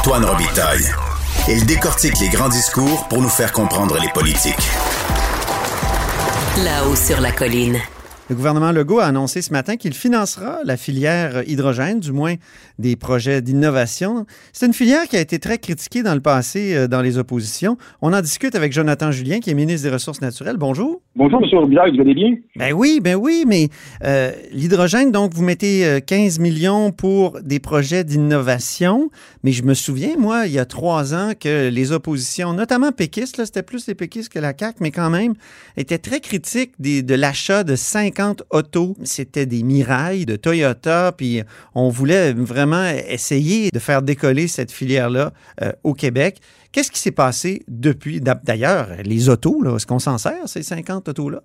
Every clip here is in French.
Antoine Robitaille. Il décortique les grands discours pour nous faire comprendre les politiques. Là-haut sur la colline. Le gouvernement Legault a annoncé ce matin qu'il financera la filière hydrogène, du moins des projets d'innovation. C'est une filière qui a été très critiquée dans le passé euh, dans les oppositions. On en discute avec Jonathan Julien, qui est ministre des Ressources naturelles. Bonjour. Bonjour, M. Robillard, vous allez bien? Ben oui, ben oui, mais euh, l'hydrogène, donc, vous mettez 15 euh, millions pour des projets d'innovation, mais je me souviens, moi, il y a trois ans, que les oppositions, notamment péquistes, c'était plus les péquistes que la CAQ, mais quand même, étaient très critiques de l'achat de 50 autos. C'était des mirailles de Toyota, puis on voulait vraiment essayer de faire décoller cette filière-là euh, au Québec. Qu'est-ce qui s'est passé depuis? D'ailleurs, les autos, est-ce qu'on s'en sert, ces 50 autos-là?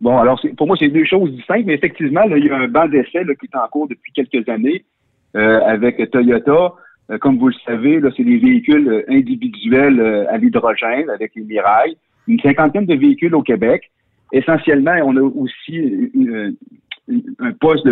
Bon, alors pour moi, c'est deux choses distinctes, mais effectivement, il y a un banc d'essai qui est en cours depuis quelques années euh, avec Toyota. Euh, comme vous le savez, c'est des véhicules individuels à l'hydrogène avec les Mirailles. Une cinquantaine de véhicules au Québec. Essentiellement, on a aussi un poste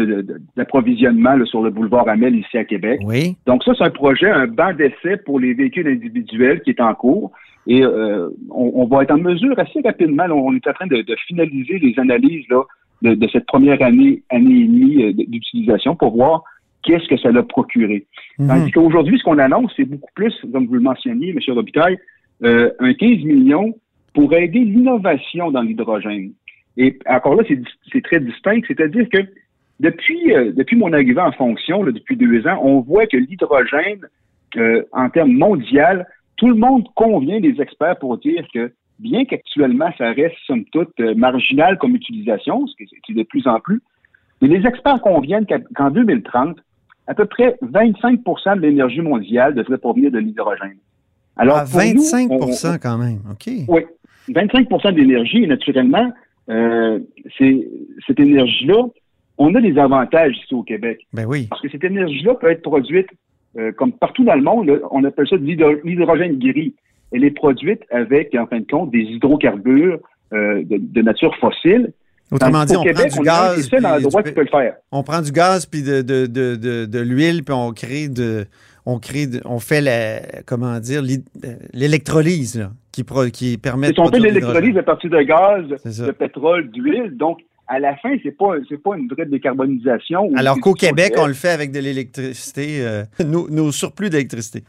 d'approvisionnement sur le boulevard Amel ici à Québec. Oui. Donc ça, c'est un projet, un banc d'essai pour les véhicules individuels qui est en cours. Et euh, on, va être en mesure assez rapidement, on est en train de, finaliser les analyses là, de, cette première année, année et demie euh, d'utilisation pour voir qu'est-ce que ça l'a procuré. Mhm. Tandis qu'aujourd'hui, ce qu'on annonce, c'est beaucoup plus, comme vous le mentionniez, M. Robitaille, euh, un 15 millions pour aider l'innovation dans l'hydrogène. Et encore là, c'est très distinct, c'est-à-dire que depuis, depuis mon arrivée en fonction, depuis deux ans, on voit que l'hydrogène, en termes mondial, tout le monde convient, les experts, pour dire que bien qu'actuellement, ça reste, somme toute, euh, marginal comme utilisation, ce qui est de plus en plus, mais les experts conviennent qu'en 2030, à peu près 25% de l'énergie mondiale devrait provenir de l'hydrogène. Alors, 25 ah, quand même, OK. Oui, 25 de l'énergie, et naturellement, euh, cette énergie-là, on a des avantages ici au Québec. Ben oui. Parce que cette énergie-là peut être produite euh, comme partout dans le monde, on appelle ça de l'hydrogène gris. Elle est produite avec, en fin de compte, des hydrocarbures euh, de, nature fossile. Autrement dit, on Québec, prend du gaz. qui peut le faire. On prend du gaz puis de, de, de, de l'huile puis on crée de, on crée, on fait la, comment dire, l'électrolyse qui, qui permet. de. On fait l'électrolyse à partir de gaz, de pétrole, d'huile. Donc, à la fin, c'est pas pas une vraie décarbonisation. Alors qu'au Québec, on le fait avec de l'électricité, euh, nos, surplus d'électricité.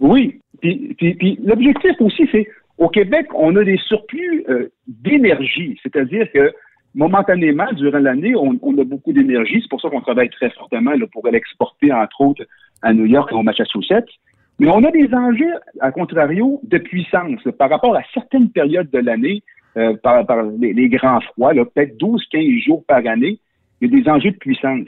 Oui. Puis, l'objectif aussi, c'est au Québec, on a des surplus euh, d'énergie, c'est-à-dire que momentanément, durant l'année, on, a beaucoup d'énergie. C'est pour ça qu'on travaille très fortement pour l'exporter, entre autres, à New York et au Massachusetts. Mais on a des enjeux, à contrario, de puissance par rapport à certaines périodes de l'année euh, par, les, grands froids, peut-être 12-15 jours par année, il y a des enjeux de puissance.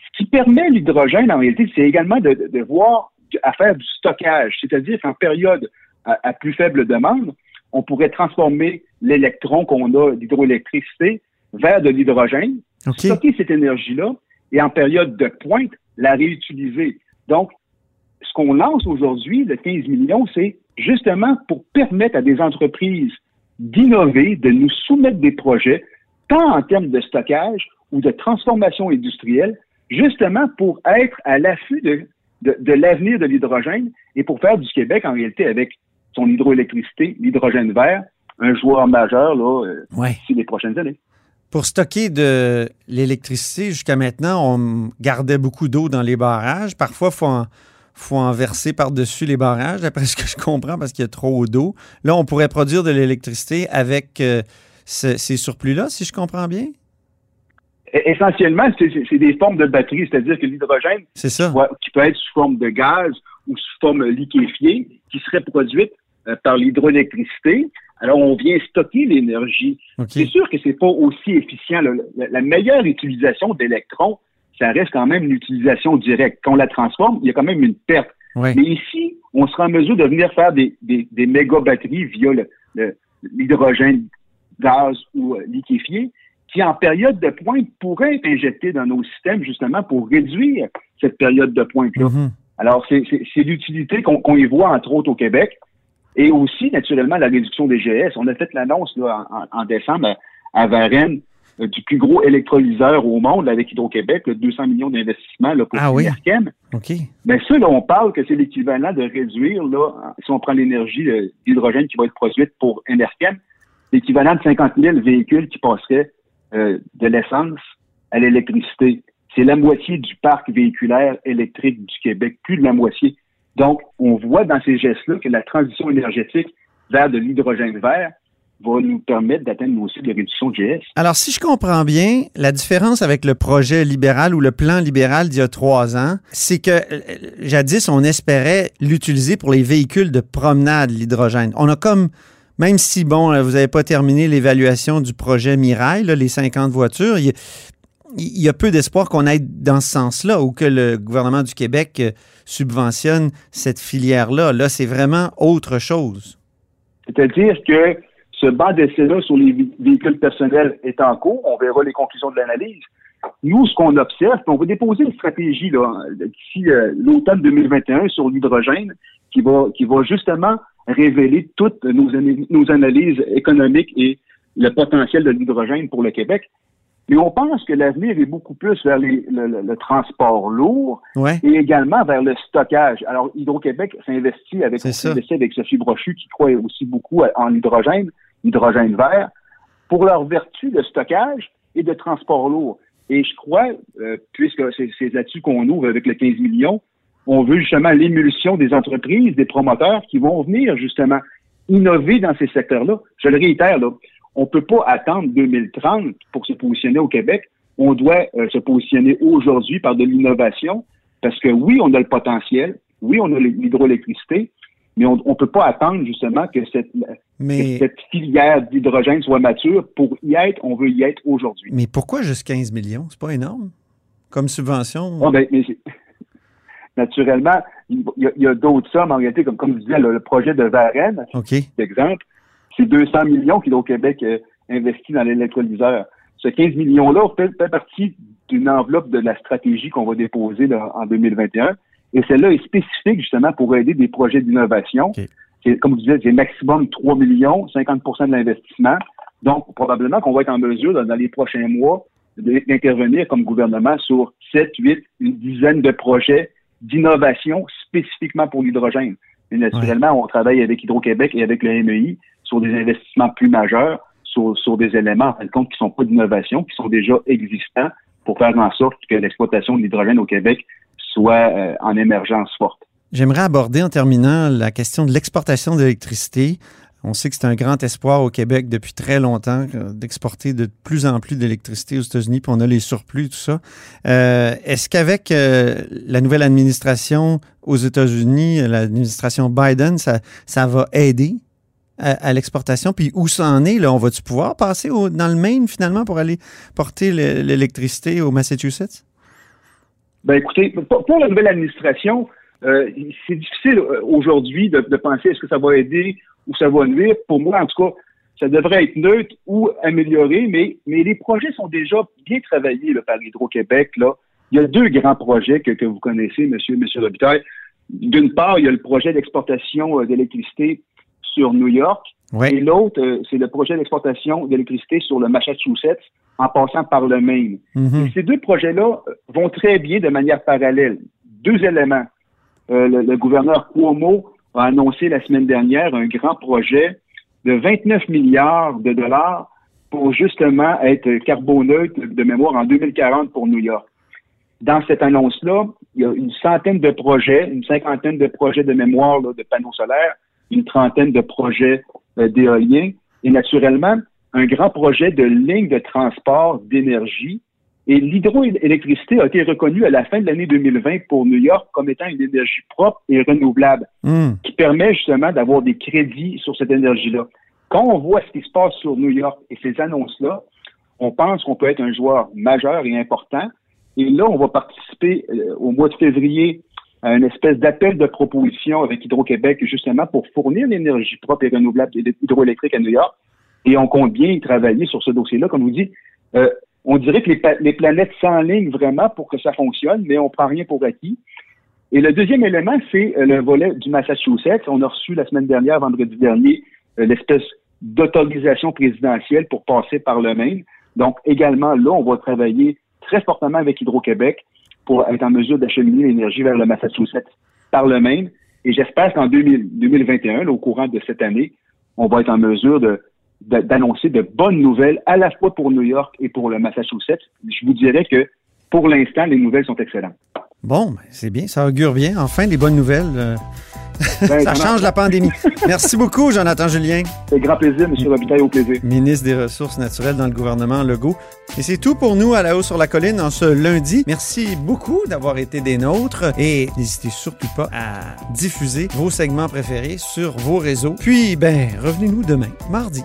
Ce qui permet l'hydrogène, en réalité, c'est également de, voir à faire du stockage, c'est-à-dire qu'en période à, plus faible demande, on pourrait transformer l'électron qu'on a d'hydroélectricité vers de l'hydrogène, stocker cette énergie-là et en période de pointe, la réutiliser. Donc, ce qu'on lance aujourd'hui, le 15 millions, c'est justement pour permettre à des entreprises d'innover, de nous soumettre des projets, tant en termes de stockage ou de transformation industrielle, justement pour être à l'affût de, de, l'avenir de l'hydrogène et pour faire du Québec, en réalité, avec son hydroélectricité, l'hydrogène vert, un joueur majeur là, euh, d'ici les prochaines années. Pour stocker de l'électricité, jusqu'à maintenant, on gardait beaucoup d'eau dans les barrages. Parfois, il faut en, faut en verser par-dessus les barrages, d'après ce que je comprends, parce qu'il y a trop d'eau. Là, on pourrait produire de l'électricité avec euh, ces surplus-là, si je comprends bien? E-, essentiellement, c'est des formes de batterie, c'est-à-dire que l'hydrogène, qui peut être sous forme de gaz ou sous forme liquéfiée, qui serait produite euh, par l'hydroélectricité. Alors, on vient stocker l'énergie. C'est sûr que c'est pas aussi efficient. la meilleure utilisation d'électrons, ça reste quand même une utilisation directe. Quand on la transforme, il y a quand même une perte. Mais ici, on sera en mesure de venir faire des, des, des méga batteries via l'hydrogène gaz ou euh, liquéfié, qui en période de pointe pourraient être injectés dans nos systèmes justement pour réduire cette période de pointe-là. Mm-hmm. Alors, c'est l'utilité qu'on y voit entre autres au Québec. Et aussi, naturellement, la réduction des GS. On a fait l'annonce en, en, décembre à, Varennes euh, du plus gros électrolyseur au monde avec Hydro-Québec, 200 millions d'investissements pour ah, oui? OK. Mais ça, là, on parle que c'est l'équivalent de réduire, là, si on prend l'énergie d'hydrogène qui va être produite pour Enerkem, l'équivalent de 50 000 véhicules qui passeraient euh, de l'essence à l'électricité. C'est la moitié du parc véhiculaire électrique du Québec, plus de la moitié. Donc, on voit dans ces gestes-là que la transition énergétique vers de l'hydrogène vert va nous permettre d'atteindre nos cibles de réduction de GS. Alors, si je comprends bien, la différence avec le projet libéral ou le plan libéral d'il y a trois ans, c'est que euh, jadis, on espérait l'utiliser pour les véhicules de promenade, l'hydrogène. On a comme, même si, bon, vous n'avez pas terminé l'évaluation du projet Mirail, les 50 voitures, il y a peu d'espoir qu'on aille dans ce sens-là ou que le gouvernement du Québec euh, subventionne cette filière-là. Là, c'est vraiment autre chose. C'est-à-dire que ce banc d'essai-là sur les véhicules personnels est en cours. On verra les conclusions de l'analyse. Nous, ce qu'on observe, on va déposer une stratégie d'ici euh, l'automne 2021 sur l'hydrogène qui va, justement révéler toutes nos analyses économiques et le potentiel de l'hydrogène pour le Québec. Mais on pense que l'avenir est beaucoup plus vers le, transport lourd et également vers le stockage. Alors, Hydro-Québec s'investit avec, avec Sophie Brochu, qui croit aussi beaucoup en l'hydrogène, hydrogène vert, pour leur vertu de stockage et de transport lourd. Et je crois, euh, puisque c'est là-dessus qu'on ouvre avec les 15 millions, on veut justement l'émulsion des entreprises, des promoteurs qui vont venir justement innover dans ces secteurs-là. Je le réitère, là, on ne peut pas attendre 2030 pour se positionner au Québec. On doit euh, se positionner aujourd'hui par de l'innovation parce que oui, on a le potentiel, oui, on a l'hydroélectricité, mais on ne peut pas attendre justement que cette, filière d'hydrogène soit mature. Pour y être, on veut y être aujourd'hui. Mais pourquoi juste 15 millions? C'est pas énorme comme subvention? Ah, ben, naturellement, il y a, d'autres sommes en réalité, comme, comme je disais, le, projet de Varennes, par exemple, c'est 200 millions qu'Hydro-Québec euh, investit dans l'électrolyseur. Ce 15 millions-là fait, partie d'une enveloppe de la stratégie qu'on va déposer en 2021. Et celle-là est spécifique justement pour aider des projets d'innovation. Comme vous disiez, c'est maximum 3 millions, 50% de l'investissement. Donc, probablement qu'on va être en mesure, dans, les prochains mois, d'intervenir comme gouvernement sur 7, 8, une dizaine de projets d'innovation spécifiquement pour l'hydrogène. Et naturellement, on travaille avec Hydro-Québec et avec le MEI sur des investissements plus majeurs, sur, des éléments, en fin de compte, qui ne sont pas d'innovation, qui sont déjà existants pour faire en sorte que l'exploitation de l'hydrogène au Québec soit euh, en émergence forte. J'aimerais aborder en terminant la question de l'exportation d'électricité. On sait que c'est un grand espoir au Québec depuis très longtemps euh, d'exporter de plus en plus d'électricité aux États-Unis, puis on a les surplus, tout ça. Euh, est-ce qu'avec la nouvelle administration aux États-Unis, l'administration Biden, ça, ça va aider à, l'exportation? Puis où ça en est? Là? On va-tu pouvoir passer dans le Maine finalement pour aller porter l'électricité au Massachusetts? Ben écoutez, pour, la nouvelle administration, euh, c'est difficile euh, aujourd'hui de, penser est-ce que ça va aider ou ça va nuire. Pour moi, en tout cas, ça devrait être neutre ou amélioré, mais, mais les projets sont déjà bien travaillés par Hydro-Québec. Il y a deux grands projets que, vous connaissez, monsieur, monsieur Robitaille. D'une part, il y a le projet d'exportation euh, d'électricité sur New York. Et l'autre, euh, c'est le projet d'exportation d'électricité sur le Massachusetts en passant par le Maine. Mhm. ces deux projets-là euh, vont très bien de manière parallèle. Deux éléments. Euh, le, gouverneur Cuomo a annoncé la semaine dernière un grand projet de 29 milliards de dollars pour justement être carboneutre de mémoire en 2040 pour New York. Dans cette annonce-là, il y a une centaine de projets, une cinquantaine de projets de mémoire de panneaux solaires une trentaine de projets euh, d'éolien et naturellement un grand projet de ligne de transport d'énergie. Et l'hydroélectricité a été reconnue à la fin de l'année 2020 pour New York comme étant une énergie propre et renouvelable, hmm. qui permet justement d'avoir des crédits sur cette énergie-là. Quand on voit ce qui se passe sur New York et ces annonces-là, on pense qu'on peut être un joueur majeur et important. Et là, on va participer euh, au mois de février un espèce d'appel de proposition avec Hydro-Québec justement pour fournir l'énergie propre et renouvelable hydroélectrique à New York. Et on compte bien travailler sur ce dossier-là. Comme vous dites, euh, on dirait que les, les planètes s'enlignent vraiment pour que ça fonctionne, mais on prend rien pour acquis. Et le deuxième élément, c'est euh, le volet du Massachusetts. On a reçu la semaine dernière, vendredi dernier, euh, l'espèce d'autorisation présidentielle pour passer par le Maine. Donc, également, là, on va travailler très fortement avec Hydro-Québec pour être en mesure d'acheminer l'énergie vers le Massachusetts par le Maine. Et j'espère qu'en 2021, au courant de cette année, on va être en mesure d'annoncer de bonnes nouvelles à la fois pour New York et pour le Massachusetts. Je vous dirais que pour l'instant, les nouvelles sont excellentes. Bon, ben, c'est bien, ça augure bien. Enfin, des bonnes nouvelles. Euh, ben, ça change la pandémie. Merci beaucoup, Jonathan Julien. C'est grand plaisir, M. Robitaille, au plaisir. Ministre des Ressources naturelles dans le gouvernement Legault. Et c'est tout pour nous à la haut sur la colline en ce lundi. Merci beaucoup d'avoir été des nôtres et n'hésitez surtout pas à diffuser vos segments préférés sur vos réseaux. Puis, ben, revenez-nous demain, mardi.